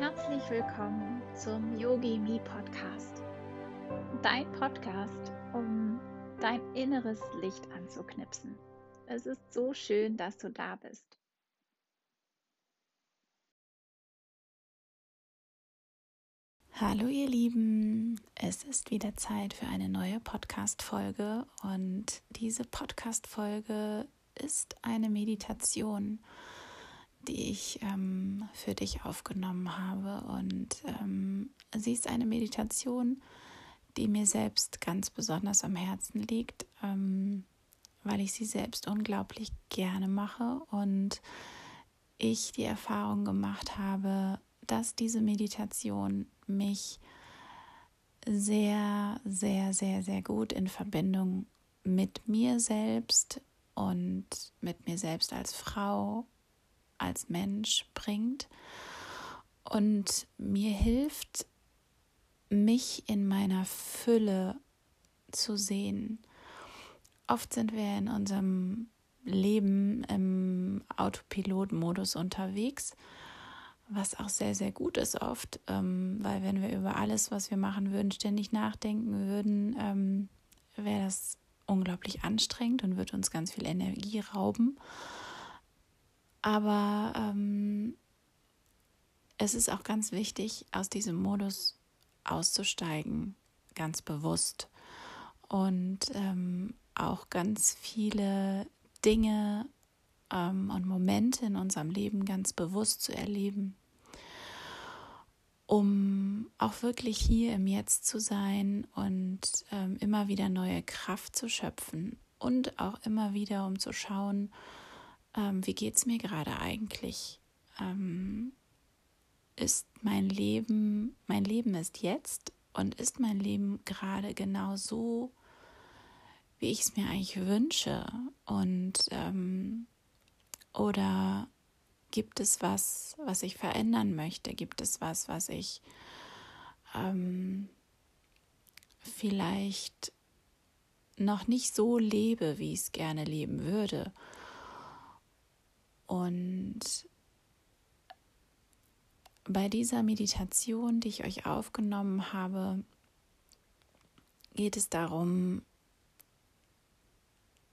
herzlich willkommen zum Yogi Me Podcast. Dein Podcast, um dein inneres Licht anzuknipsen. Es ist so schön, dass du da bist. Hallo ihr Lieben, es ist wieder Zeit für eine neue Podcast-Folge und diese Podcast-Folge ist eine Meditation die ich ähm, für dich aufgenommen habe. Und ähm, sie ist eine Meditation, die mir selbst ganz besonders am Herzen liegt, ähm, weil ich sie selbst unglaublich gerne mache und ich die Erfahrung gemacht habe, dass diese Meditation mich sehr, sehr, sehr, sehr gut in Verbindung mit mir selbst und mit mir selbst als Frau als Mensch bringt und mir hilft, mich in meiner Fülle zu sehen. Oft sind wir in unserem Leben im Autopilot-Modus unterwegs, was auch sehr, sehr gut ist oft, ähm, weil wenn wir über alles, was wir machen würden, ständig nachdenken würden, ähm, wäre das unglaublich anstrengend und würde uns ganz viel Energie rauben. Aber ähm, es ist auch ganz wichtig, aus diesem Modus auszusteigen, ganz bewusst. Und ähm, auch ganz viele Dinge ähm, und Momente in unserem Leben ganz bewusst zu erleben, um auch wirklich hier im Jetzt zu sein und ähm, immer wieder neue Kraft zu schöpfen und auch immer wieder, um zu schauen, ähm, wie geht es mir gerade eigentlich? Ähm, ist mein Leben, mein Leben ist jetzt und ist mein Leben gerade genau so, wie ich es mir eigentlich wünsche? Und ähm, oder gibt es was, was ich verändern möchte? Gibt es was, was ich ähm, vielleicht noch nicht so lebe, wie ich es gerne leben würde? Und bei dieser Meditation, die ich euch aufgenommen habe, geht es darum,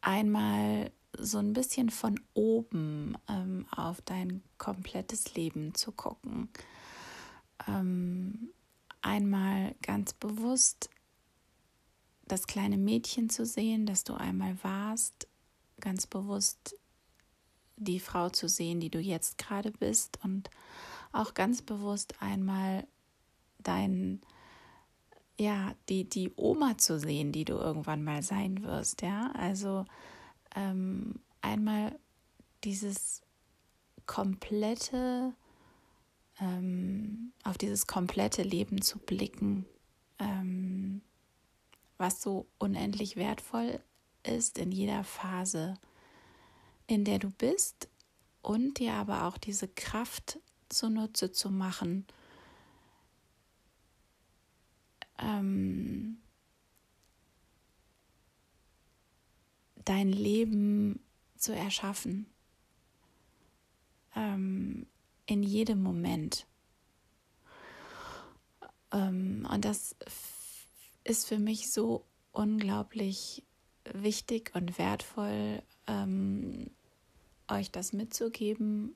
einmal so ein bisschen von oben ähm, auf dein komplettes Leben zu gucken. Ähm, einmal ganz bewusst das kleine Mädchen zu sehen, das du einmal warst, ganz bewusst die Frau zu sehen, die du jetzt gerade bist und auch ganz bewusst einmal dein ja, die, die Oma zu sehen, die du irgendwann mal sein wirst, ja. Also ähm, einmal dieses komplette, ähm, auf dieses komplette Leben zu blicken, ähm, was so unendlich wertvoll ist in jeder Phase in der du bist und dir aber auch diese Kraft zunutze zu machen, ähm, dein Leben zu erschaffen, ähm, in jedem Moment. Ähm, und das ist für mich so unglaublich wichtig und wertvoll, ähm, euch das mitzugeben.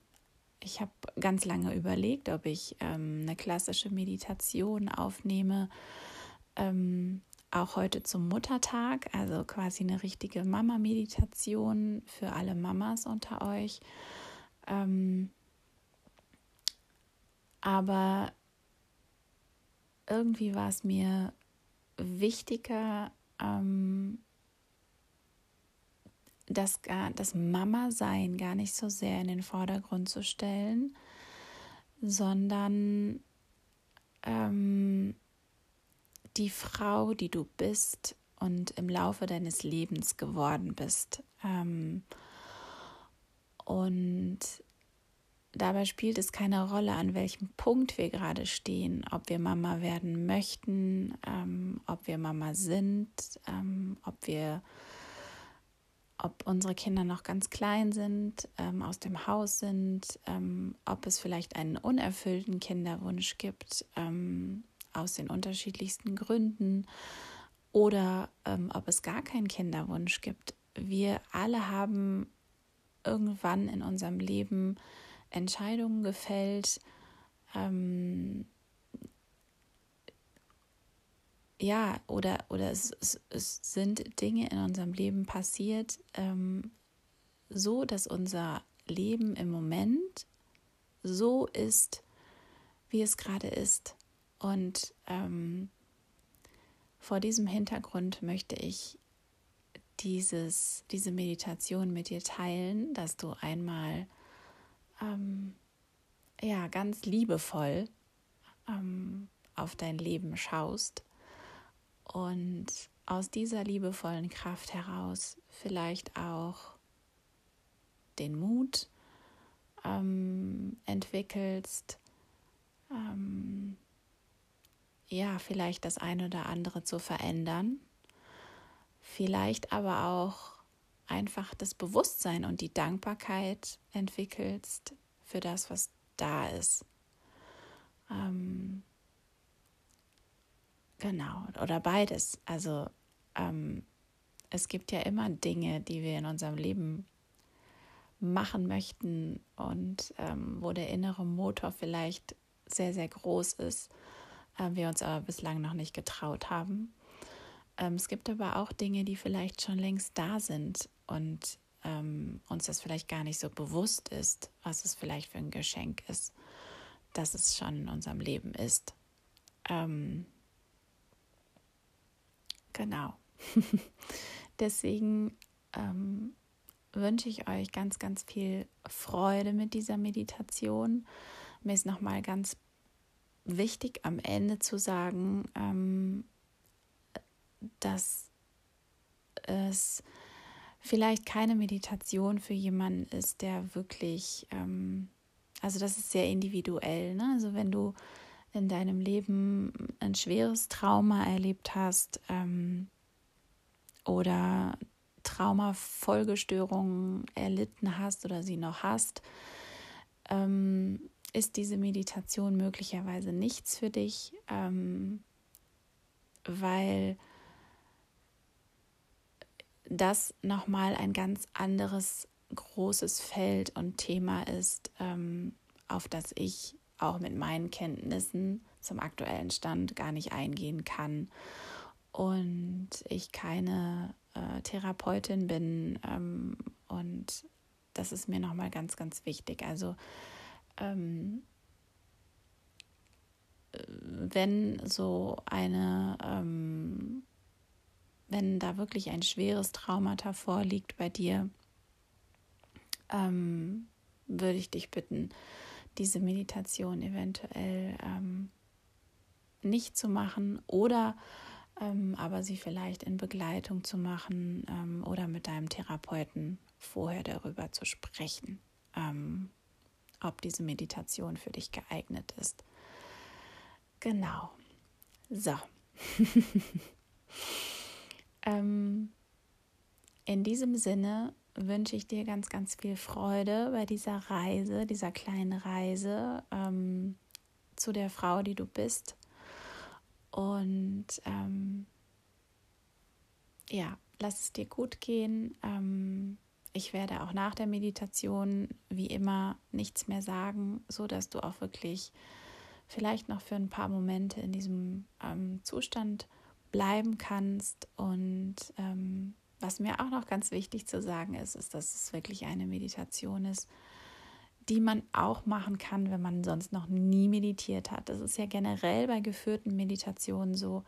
Ich habe ganz lange überlegt, ob ich ähm, eine klassische Meditation aufnehme, ähm, auch heute zum Muttertag, also quasi eine richtige Mama-Meditation für alle Mamas unter euch. Ähm, aber irgendwie war es mir wichtiger, ähm, das, das Mama-Sein gar nicht so sehr in den Vordergrund zu stellen, sondern ähm, die Frau, die du bist und im Laufe deines Lebens geworden bist. Ähm, und dabei spielt es keine Rolle, an welchem Punkt wir gerade stehen, ob wir Mama werden möchten, ähm, ob wir Mama sind, ähm, ob wir ob unsere Kinder noch ganz klein sind, ähm, aus dem Haus sind, ähm, ob es vielleicht einen unerfüllten Kinderwunsch gibt, ähm, aus den unterschiedlichsten Gründen, oder ähm, ob es gar keinen Kinderwunsch gibt. Wir alle haben irgendwann in unserem Leben Entscheidungen gefällt, ähm, ja, oder, oder es, es, es, sind Dinge in unserem Leben passiert, ähm, so dass unser Leben im Moment so ist, wie es gerade ist. Und ähm, vor diesem Hintergrund möchte ich dieses, diese Meditation mit dir teilen, dass du einmal ähm, ja, ganz liebevoll ähm, auf dein Leben schaust und aus dieser liebevollen Kraft heraus vielleicht auch den Mut ähm, entwickelst, ähm, ja, vielleicht das eine oder andere zu verändern, vielleicht aber auch einfach das Bewusstsein und die Dankbarkeit entwickelst für das, was da ist. Ähm, Genau, oder beides. Also ähm, es gibt ja immer Dinge, die wir in unserem Leben machen möchten und ähm, wo der innere Motor vielleicht sehr, sehr groß ist, äh, wir uns aber bislang noch nicht getraut haben. Ähm, es gibt aber auch Dinge, die vielleicht schon längst da sind und ähm, uns das vielleicht gar nicht so bewusst ist, was es vielleicht für ein Geschenk ist, dass es schon in unserem Leben ist. Genau. Deswegen ähm, wünsche ich euch ganz, ganz viel Freude mit dieser Meditation. Mir ist nochmal ganz wichtig am Ende zu sagen, ähm, dass es vielleicht keine Meditation für jemanden ist, der wirklich, ähm, also das ist sehr individuell. Ne? Also wenn du in deinem Leben ein schweres Trauma erlebt hast ähm, oder Traumafolgestörungen erlitten hast oder sie noch hast, ähm, ist diese Meditation möglicherweise nichts für dich, ähm, weil das nochmal ein ganz anderes großes Feld und Thema ist, ähm, auf das ich auch mit meinen Kenntnissen zum aktuellen Stand gar nicht eingehen kann und ich keine äh, Therapeutin bin ähm, und das ist mir nochmal ganz, ganz wichtig. Also ähm, wenn so eine, ähm, wenn da wirklich ein schweres Traumata vorliegt bei dir, ähm, würde ich dich bitten, diese Meditation eventuell ähm, nicht zu machen oder ähm, aber sie vielleicht in Begleitung zu machen ähm, oder mit deinem Therapeuten vorher darüber zu sprechen, ähm, ob diese Meditation für dich geeignet ist. Genau. So. Ähm, in diesem Sinne wünsche ich dir ganz, ganz viel Freude bei dieser Reise, dieser kleinen Reise ähm, zu der Frau, die du bist. Und ähm, ja, lass es dir gut gehen. Ähm, ich werde auch nach der Meditation wie immer nichts mehr sagen, so dass du auch wirklich vielleicht noch für ein paar Momente in diesem ähm, Zustand bleiben kannst und ähm, was mir auch noch ganz wichtig zu sagen ist, ist, dass es wirklich eine Meditation ist, die man auch machen kann, wenn man sonst noch nie meditiert hat. Das ist ja generell bei geführten Meditationen so,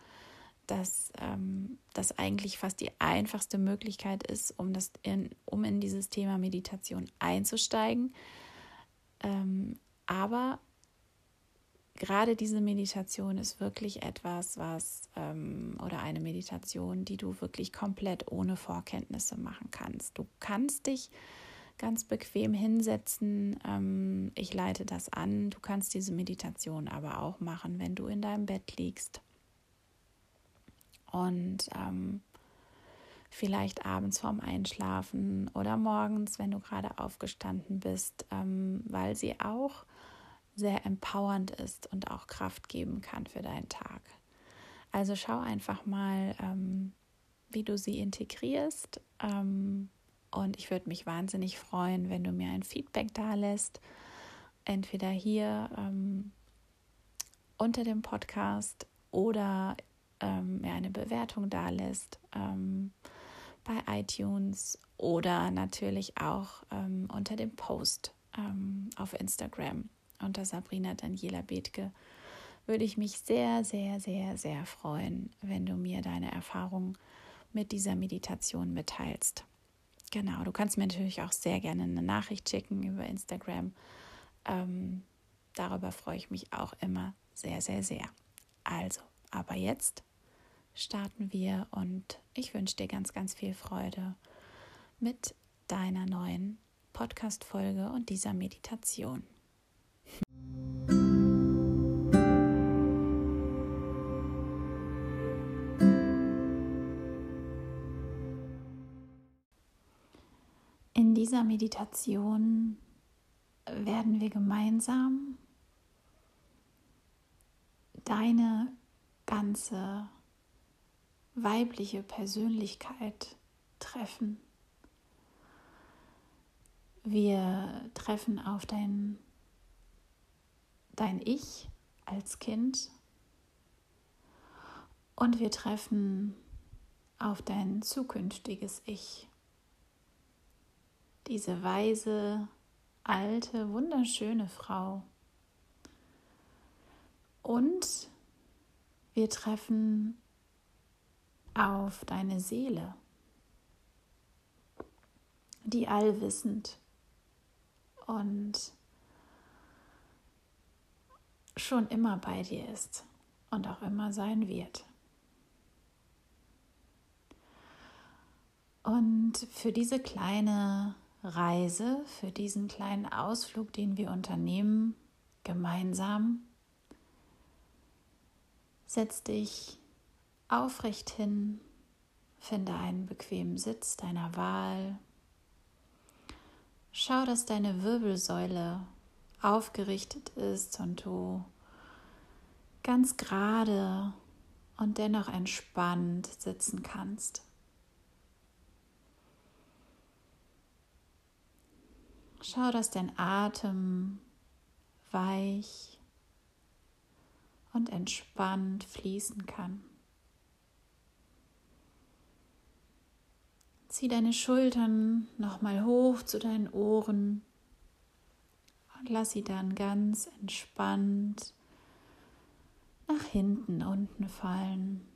dass ähm, das eigentlich fast die einfachste Möglichkeit ist, um, das in, um in dieses Thema Meditation einzusteigen. Ähm, aber gerade diese Meditation ist wirklich etwas, was ähm, oder eine Meditation, die du wirklich komplett ohne Vorkenntnisse machen kannst. Du kannst dich ganz bequem hinsetzen. Ähm, ich leite das an. Du kannst diese Meditation aber auch machen, wenn du in deinem Bett liegst. Und ähm, vielleicht abends vorm Einschlafen oder morgens, wenn du gerade aufgestanden bist, ähm, weil sie auch sehr empowernd ist und auch Kraft geben kann für deinen Tag. Also schau einfach mal, ähm, wie du sie integrierst. Ähm, und ich würde mich wahnsinnig freuen, wenn du mir ein Feedback da lässt. Entweder hier ähm, unter dem Podcast oder ähm, mir eine Bewertung da lässt ähm, bei iTunes oder natürlich auch ähm, unter dem Post auf Instagram unter Sabrina Daniela Bethke würde ich mich sehr, sehr, sehr, sehr freuen, wenn du mir deine Erfahrungen mit dieser Meditation mitteilst. Genau, du kannst mir natürlich auch sehr gerne eine Nachricht schicken über Instagram. Ähm, darüber freue ich mich auch immer sehr, sehr, sehr. Also, aber jetzt starten wir und ich wünsche dir ganz, ganz viel Freude mit deiner neuen Podcast-Folge und dieser Meditation. Dieser Meditation werden wir gemeinsam deine ganze weibliche Persönlichkeit treffen. Wir treffen auf dein, dein Ich als Kind und wir treffen auf dein zukünftiges Ich. Diese weise, alte, wunderschöne Frau. Und wir treffen auf deine Seele, die allwissend und schon immer bei dir ist und auch immer sein wird. Und für diese kleine Reise, für diesen kleinen Ausflug, den wir unternehmen, gemeinsam, setz dich aufrecht hin, finde einen bequemen Sitz deiner Wahl. Schau, dass deine Wirbelsäule aufgerichtet ist und du ganz gerade und dennoch entspannt sitzen kannst. Schau, dass dein Atem weich und entspannt fließen kann. Zieh deine Schultern nochmal hoch zu deinen Ohren und lass sie dann ganz entspannt nach hinten unten fallen.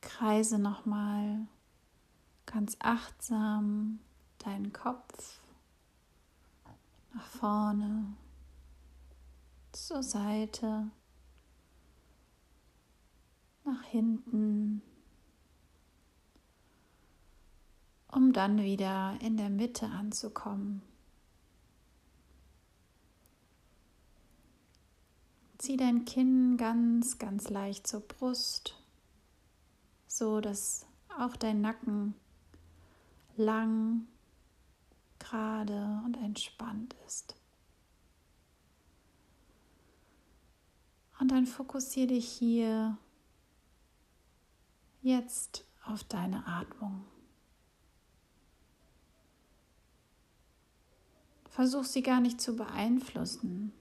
Kreise nochmal ganz achtsam deinen Kopf nach vorne, zur Seite, nach hinten um dann wieder in der Mitte anzukommen. Zieh dein Kinn ganz, ganz leicht zur Brust, so dass auch dein Nacken lang, gerade und entspannt ist. Und dann fokussiere dich hier jetzt auf deine Atmung. Versuch sie gar nicht zu beeinflussen,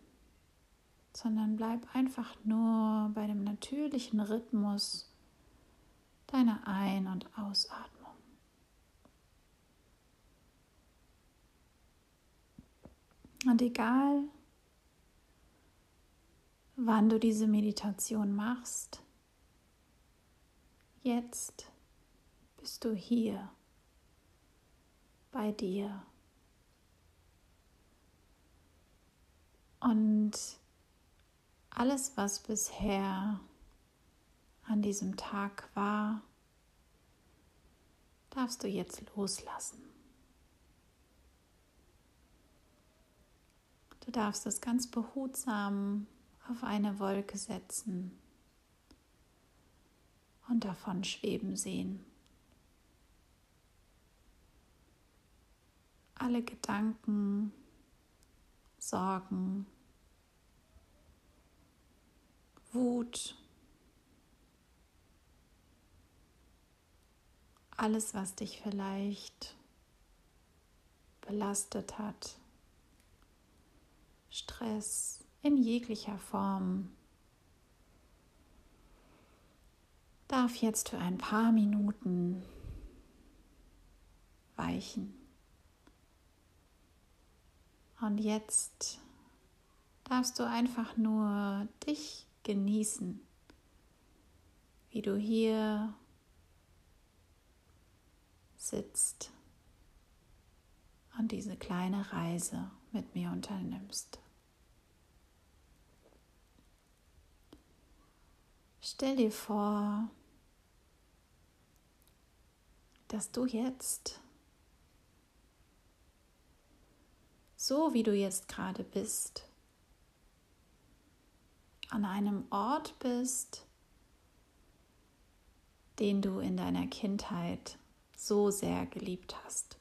sondern bleib einfach nur bei dem natürlichen Rhythmus deiner Ein- und Ausatmung. Und egal, wann du diese Meditation machst, jetzt bist du hier bei dir. Und alles, was bisher an diesem Tag war, darfst du jetzt loslassen. Du darfst es ganz behutsam auf eine Wolke setzen und davon schweben sehen. Alle Gedanken, Sorgen, Wut, alles, was dich vielleicht belastet hat, Stress in jeglicher Form, darf jetzt für ein paar Minuten weichen. Und jetzt darfst du einfach nur dich genießen, wie du hier sitzt und diese kleine Reise mit mir unternimmst. Stell dir vor, dass du jetzt, so wie du jetzt gerade bist, an einem Ort bist, den du in deiner Kindheit so sehr geliebt hast.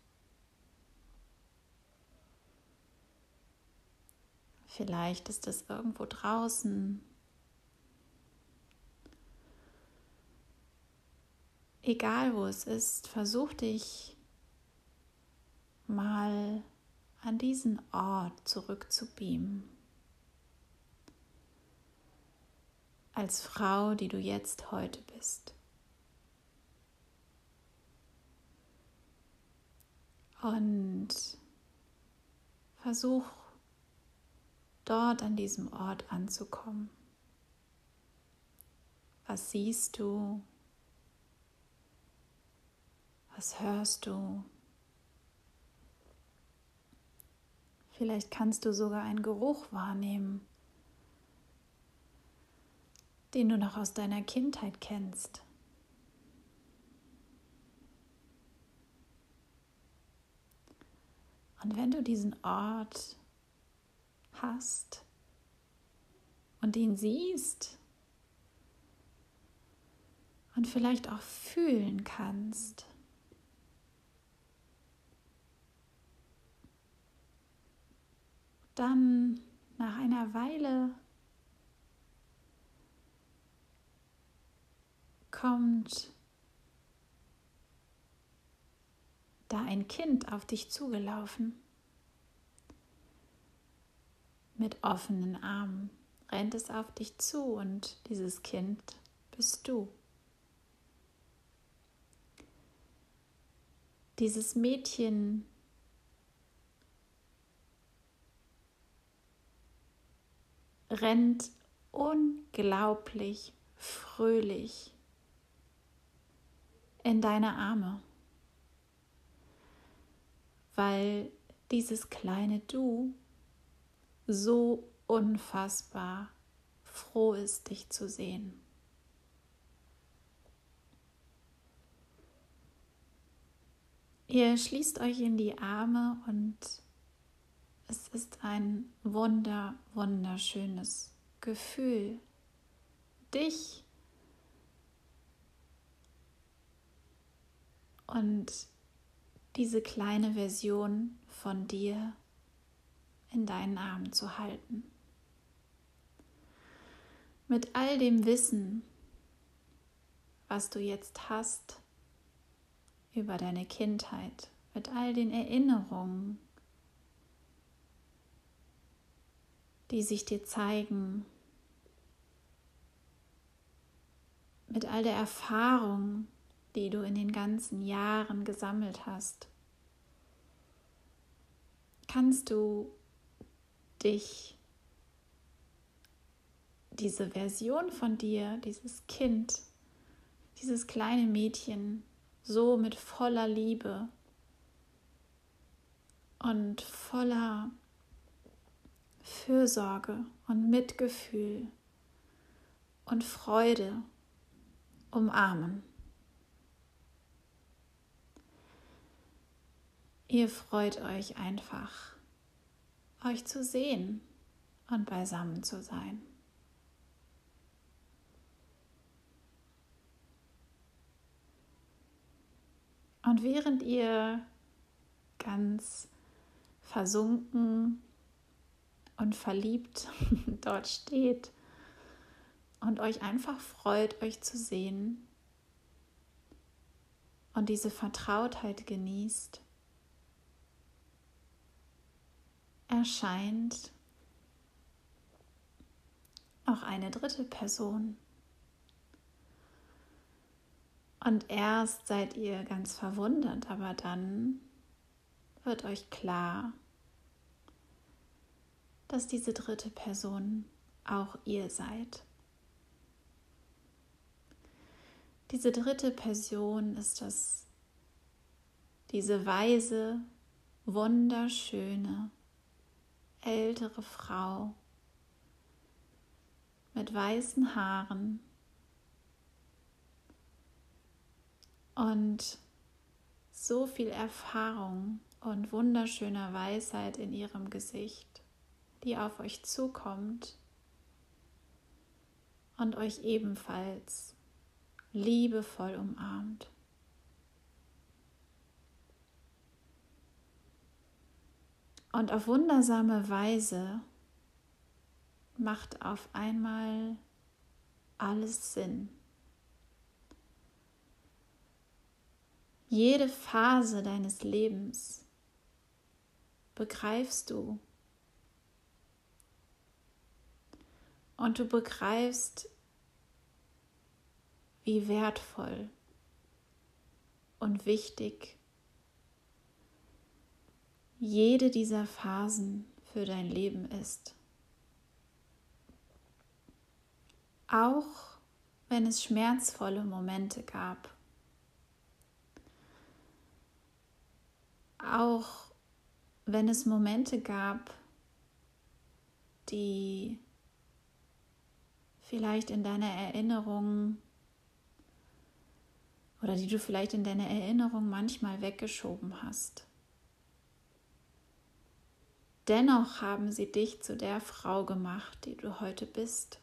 Vielleicht ist es irgendwo draußen. Egal wo es ist, versuch dich mal an diesen Ort zurückzubeamen. Als Frau, die du jetzt heute bist. Und versuch dort an diesem Ort anzukommen. Was siehst du? Was hörst du? Vielleicht kannst du sogar einen Geruch wahrnehmen, den du noch aus deiner Kindheit kennst. Und wenn du diesen Ort hast und ihn siehst und vielleicht auch fühlen kannst. Dann nach einer Weile kommt da ein Kind auf dich zugelaufen mit offenen Armen rennt es auf dich zu und dieses Kind bist du. Dieses Mädchen rennt unglaublich fröhlich in deine Arme, weil dieses kleine Du so unfassbar froh ist, dich zu sehen. Ihr schließt euch in die Arme und es ist ein wunder, wunderschönes Gefühl, dich und diese kleine Version von dir in deinen Armen zu halten. Mit all dem Wissen, was du jetzt hast über deine Kindheit, mit all den Erinnerungen, die sich dir zeigen, mit all der Erfahrung, die du in den ganzen Jahren gesammelt hast, kannst du dich diese Version von dir, dieses Kind, dieses kleine Mädchen so mit voller Liebe und voller Fürsorge und Mitgefühl und Freude umarmen. Ihr freut euch einfach euch zu sehen und beisammen zu sein. Und während ihr ganz versunken und verliebt dort steht und euch einfach freut, euch zu sehen und diese Vertrautheit genießt, erscheint auch eine dritte Person. Und erst seid ihr ganz verwundert, aber dann wird euch klar, dass diese dritte Person auch ihr seid. Diese dritte Person ist das, diese weise, wunderschöne, ältere Frau mit weißen Haaren und so viel Erfahrung und wunderschöner Weisheit in ihrem Gesicht, die auf euch zukommt und euch ebenfalls liebevoll umarmt. Und auf wundersame Weise macht auf einmal alles Sinn. Jede Phase deines Lebens begreifst du. Und du begreifst, wie wertvoll und wichtig jede dieser Phasen für dein Leben ist. Auch wenn es schmerzvolle Momente gab. Auch wenn es Momente gab, die vielleicht in deiner Erinnerung oder die du vielleicht in deiner Erinnerung manchmal weggeschoben hast. Dennoch haben sie dich zu der Frau gemacht, die du heute bist.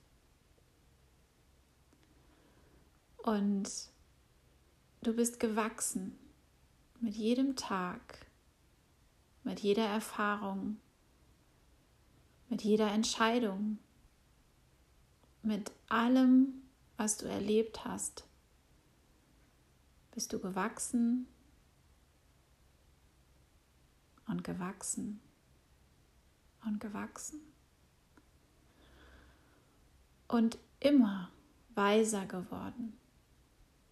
Und du bist gewachsen mit jedem Tag, mit jeder Erfahrung, mit jeder Entscheidung, mit allem, was du erlebt hast bist du gewachsen und gewachsen und gewachsen. Und immer weiser geworden,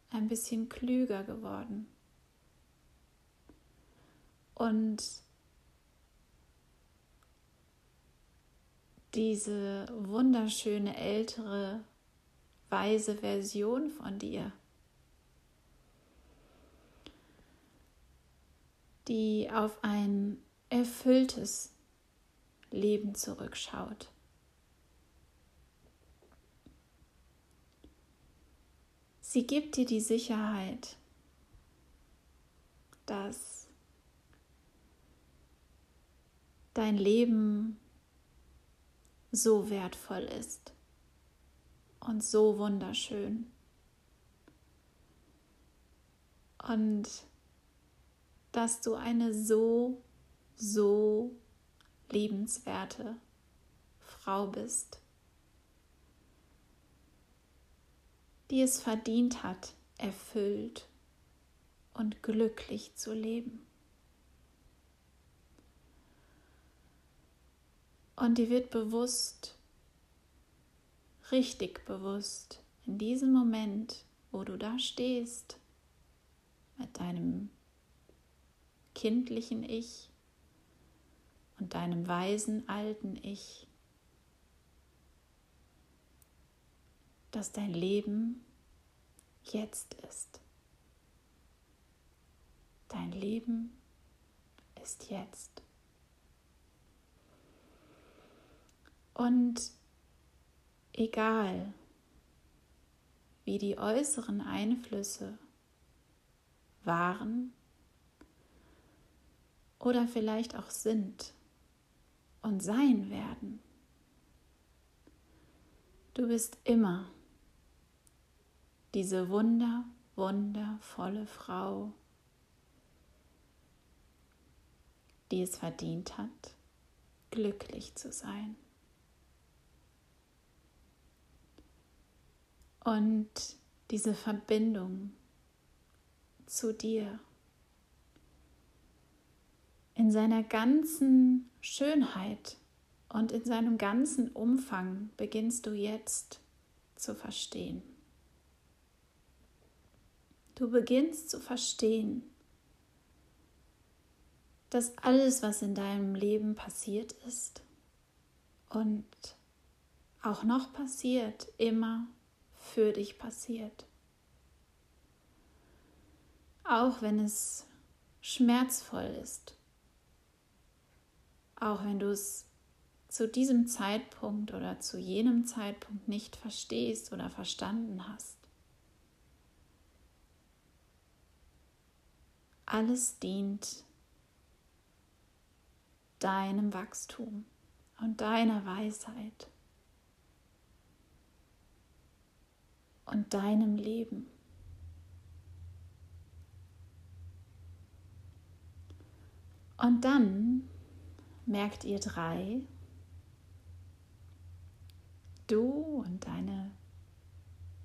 ein bisschen klüger geworden. Und diese wunderschöne ältere weise Version von dir die auf ein erfülltes Leben zurückschaut. Sie gibt dir die Sicherheit, dass dein Leben so wertvoll ist und so wunderschön. Und dass du eine so, so liebenswerte Frau bist, die es verdient hat, erfüllt und glücklich zu leben. Und dir wird bewusst, richtig bewusst, in diesem Moment, wo du da stehst, mit deinem kindlichen Ich und deinem weisen alten Ich, dass dein Leben jetzt ist. Dein Leben ist jetzt. Und egal, wie die äußeren Einflüsse waren oder vielleicht auch sind und sein werden. Du bist immer diese wunder, wundervolle Frau, die es verdient hat, glücklich zu sein. Und diese Verbindung zu dir in seiner ganzen Schönheit und in seinem ganzen Umfang beginnst du jetzt zu verstehen. Du beginnst zu verstehen, dass alles, was in deinem Leben passiert ist und auch noch passiert, immer für dich passiert. Auch wenn es schmerzvoll ist, auch wenn du es zu diesem Zeitpunkt oder zu jenem Zeitpunkt nicht verstehst oder verstanden hast. Alles dient deinem Wachstum und deiner Weisheit und deinem Leben. Und dann merkt ihr drei, du und deine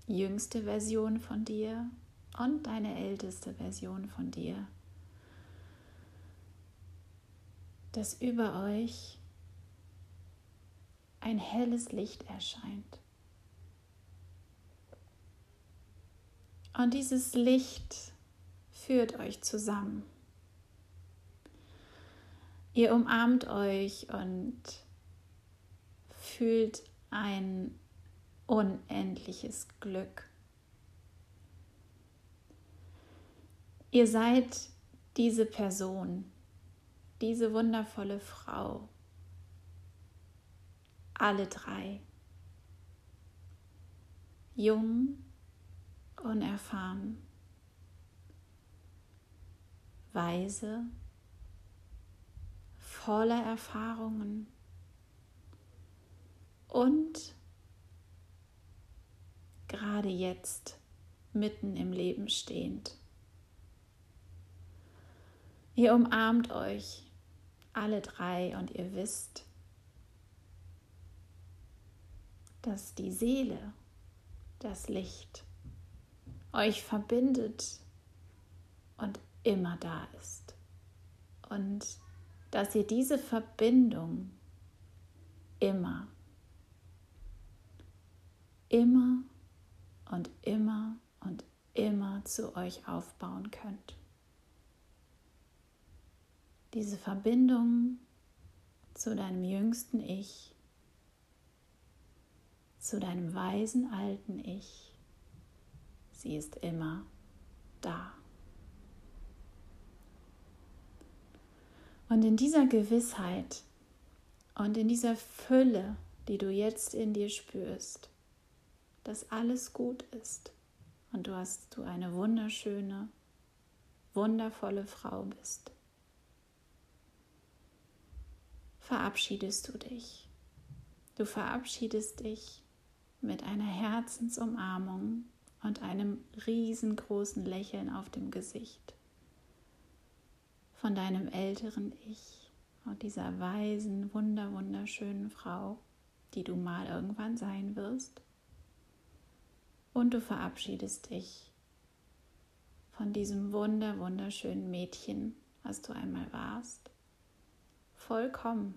jüngste Version von dir und deine älteste Version von dir, dass über euch ein helles Licht erscheint. Und dieses Licht führt euch zusammen. Ihr umarmt euch und fühlt ein unendliches Glück. Ihr seid diese Person, diese wundervolle Frau, alle drei, jung, unerfahren, weise, voller Erfahrungen und gerade jetzt mitten im Leben stehend. Ihr umarmt euch alle drei und ihr wisst, dass die Seele, das Licht, euch verbindet und immer da ist. Und dass ihr diese Verbindung immer, immer und immer und immer zu euch aufbauen könnt. Diese Verbindung zu deinem jüngsten Ich, zu deinem weisen alten Ich, sie ist immer da. Und in dieser Gewissheit und in dieser Fülle, die du jetzt in dir spürst, dass alles gut ist und du hast du eine wunderschöne, wundervolle Frau bist, verabschiedest du dich. Du verabschiedest dich mit einer Herzensumarmung und einem riesengroßen Lächeln auf dem Gesicht von deinem älteren Ich und dieser weisen, wunder, wunderschönen Frau, die du mal irgendwann sein wirst. Und du verabschiedest dich von diesem wunder, wunderschönen Mädchen, was du einmal warst. Vollkommen.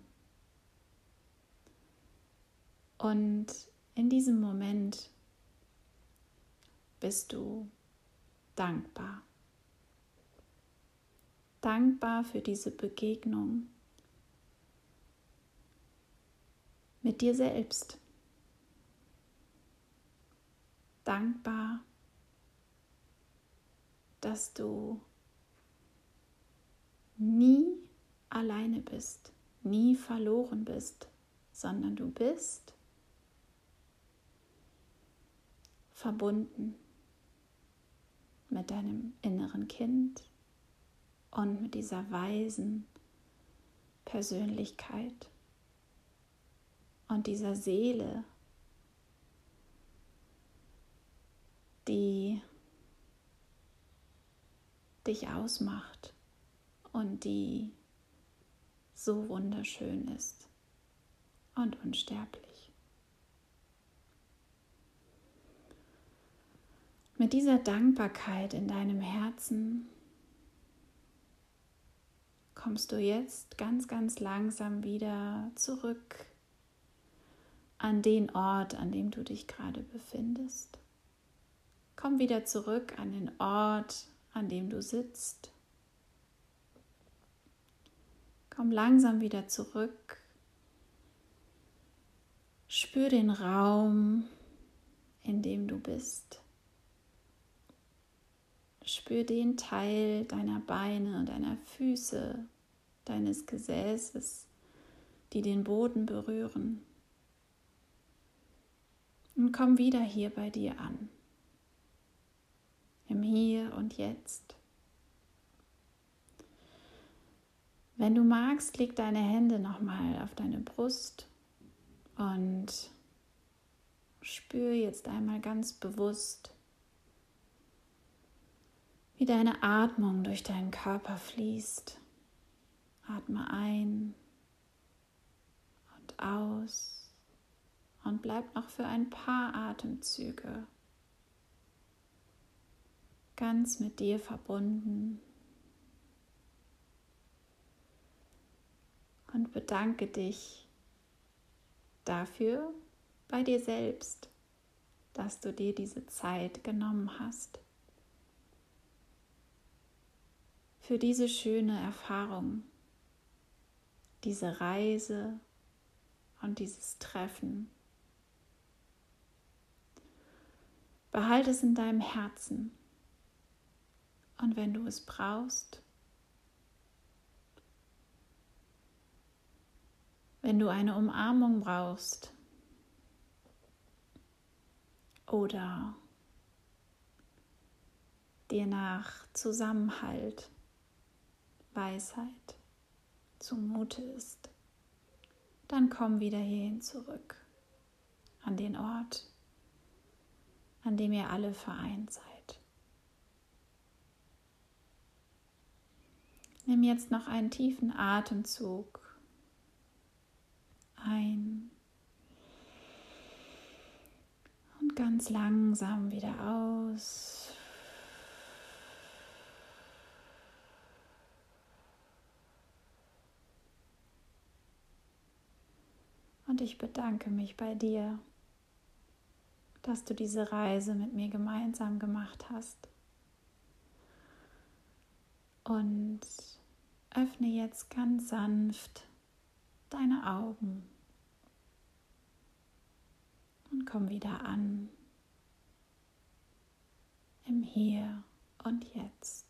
Und in diesem Moment bist du dankbar dankbar für diese Begegnung mit dir selbst. Dankbar, dass du nie alleine bist, nie verloren bist, sondern du bist verbunden mit deinem inneren Kind, und mit dieser weisen Persönlichkeit und dieser Seele, die dich ausmacht und die so wunderschön ist und unsterblich. Mit dieser Dankbarkeit in deinem Herzen kommst du jetzt ganz, ganz langsam wieder zurück an den Ort, an dem du dich gerade befindest. Komm wieder zurück an den Ort, an dem du sitzt. Komm langsam wieder zurück. Spür den Raum, in dem du bist. Spür den Teil deiner Beine und deiner Füße, deines Gesäßes, die den Boden berühren. Und komm wieder hier bei dir an, im Hier und Jetzt. Wenn du magst, leg deine Hände nochmal auf deine Brust und spür jetzt einmal ganz bewusst, wie deine Atmung durch deinen Körper fließt. Atme ein und aus und bleib noch für ein paar Atemzüge ganz mit dir verbunden. Und bedanke dich dafür bei dir selbst, dass du dir diese Zeit genommen hast. Für diese schöne Erfahrung diese Reise und dieses Treffen. Behalte es in deinem Herzen. Und wenn du es brauchst, wenn du eine Umarmung brauchst oder dir nach Zusammenhalt, Weisheit, zumute ist, dann komm wieder hierhin zurück, an den Ort, an dem ihr alle vereint seid. Nimm jetzt noch einen tiefen Atemzug ein und ganz langsam wieder aus. ich bedanke mich bei dir, dass du diese Reise mit mir gemeinsam gemacht hast. Und öffne jetzt ganz sanft deine Augen und komm wieder an im Hier und Jetzt.